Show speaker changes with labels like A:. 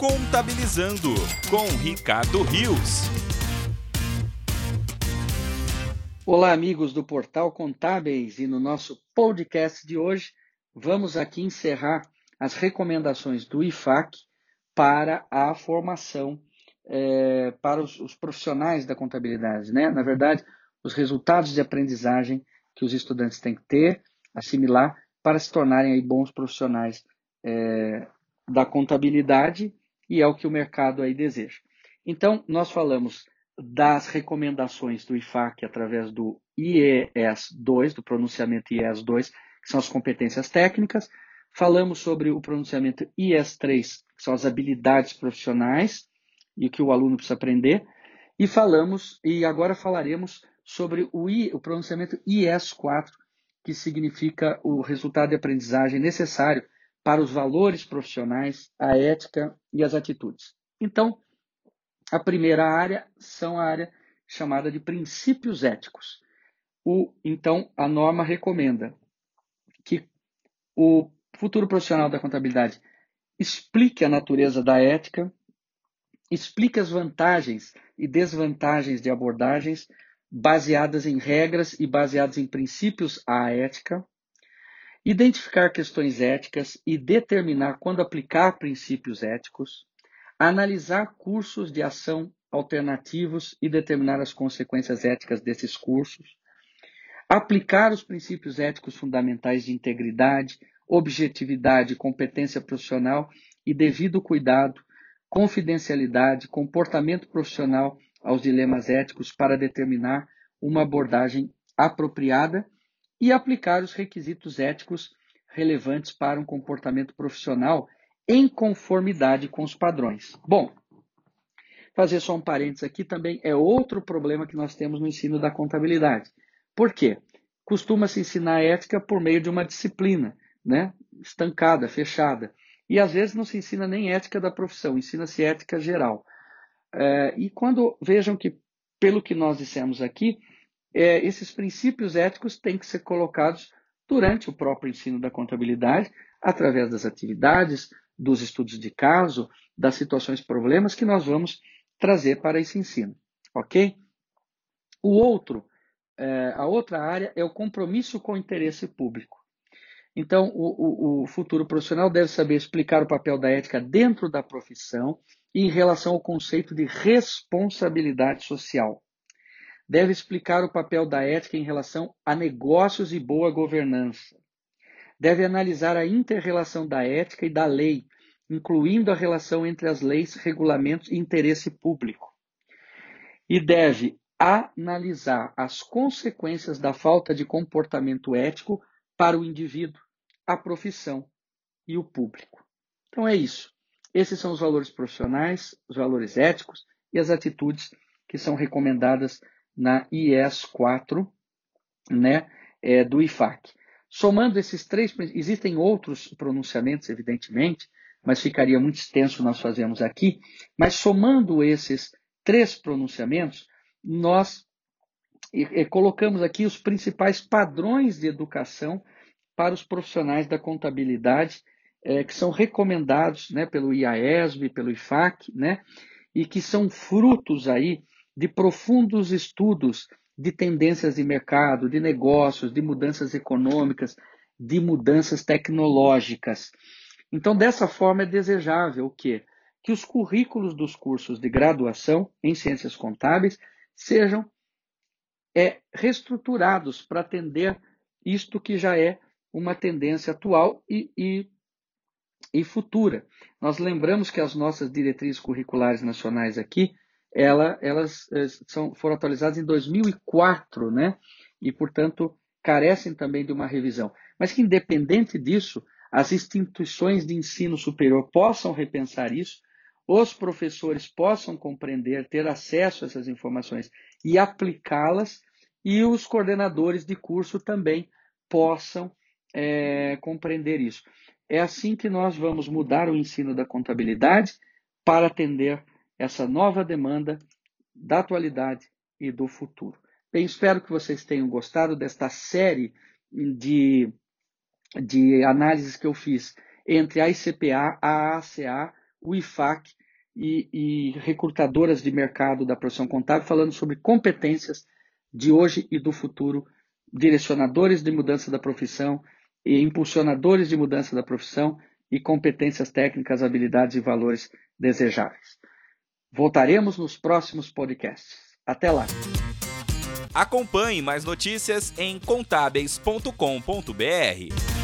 A: Contabilizando com Ricardo Rios.
B: Olá, amigos do Portal Contábeis, e no nosso podcast de hoje vamos aqui encerrar as recomendações do IFAC para a formação é, para os, os, profissionais da contabilidade. Né? Na verdade, os resultados de aprendizagem que os estudantes têm que ter, assimilar, para se tornarem aí bons profissionais é, da contabilidade e é o que o mercado aí deseja. Então, nós falamos das recomendações do IFAC através do IES 2, do pronunciamento IES 2, que são as competências técnicas. Falamos sobre o pronunciamento IES 3, que são as habilidades profissionais e o que o aluno precisa aprender. E falamos, e agora falaremos sobre o, I, o pronunciamento IES 4, que significa o resultado de aprendizagem necessário para os valores profissionais, a ética e as atitudes. Então, a primeira área são a área chamada de princípios éticos. O, então, a norma recomenda que o futuro profissional da contabilidade explique a natureza da ética, explique as vantagens e desvantagens de abordagens baseadas em regras e baseadas em princípios à ética, identificar questões éticas e determinar quando aplicar princípios éticos, analisar cursos de ação alternativos e determinar as consequências éticas desses cursos, aplicar os princípios éticos fundamentais de integridade, objetividade, competência profissional e devido cuidado, confidencialidade, comportamento profissional aos dilemas éticos para determinar uma abordagem apropriada e aplicar os requisitos éticos relevantes para um comportamento profissional em conformidade com os padrões. Bom, fazer só um parênteses aqui também é outro problema que nós temos no ensino da contabilidade. Por quê? Costuma-se ensinar ética por meio de uma disciplina, né? estancada, fechada. E às vezes não se ensina nem ética da profissão, ensina-se ética geral. É, e quando vejam que, pelo que nós dissemos aqui, é, esses princípios éticos têm que ser colocados durante o próprio ensino da contabilidade, através das atividades, dos estudos de caso, das situações problemas que nós vamos trazer para esse ensino, ok? O outro, é, a outra área é o compromisso com o interesse público. Então, o, o, o futuro profissional deve saber explicar o papel da ética dentro da profissão e em relação ao conceito de responsabilidade social deve explicar o papel da ética em relação a negócios e boa governança. Deve analisar a interrelação da ética e da lei, incluindo a relação entre as leis, regulamentos e interesse público. E deve analisar as consequências da falta de comportamento ético para o indivíduo, a profissão e o público. Então é isso. Esses são os valores profissionais, os valores éticos e as atitudes que são recomendadas na IES 4, né, é, do IFAC. Somando esses três, existem outros pronunciamentos, evidentemente, mas ficaria muito extenso nós fazemos aqui, mas somando esses três pronunciamentos, nós colocamos aqui os principais padrões de educação para os profissionais da contabilidade, é, que são recomendados né, pelo IAESB, pelo IFAC, né, e que são frutos aí de profundos estudos de tendências de mercado, de negócios, de mudanças econômicas, de mudanças tecnológicas. Então, dessa forma, é desejável o quê? Que os currículos dos cursos de graduação em ciências contábeis sejam é, reestruturados para atender isto que já é uma tendência atual e, e, e futura. Nós lembramos que as nossas diretrizes curriculares nacionais aqui ela, elas eh, são, foram atualizadas em 2004, né? E, portanto, carecem também de uma revisão. Mas que, independente disso, as instituições de ensino superior possam repensar isso, os professores possam compreender, ter acesso a essas informações e aplicá-las, e os coordenadores de curso também possam é, compreender isso. É assim que nós vamos mudar o ensino da contabilidade para atender essa nova demanda da atualidade e do futuro. Bem, espero que vocês tenham gostado desta série de, de análises que eu fiz entre a ICPA, a ACA, o IFAC e, e recrutadoras de mercado da profissão contábil, falando sobre competências de hoje e do futuro, direcionadores de mudança da profissão e impulsionadores de mudança da profissão e competências técnicas, habilidades e valores desejáveis. Voltaremos nos próximos podcasts. Até lá!
A: Acompanhe mais notícias em contábeis.com.br.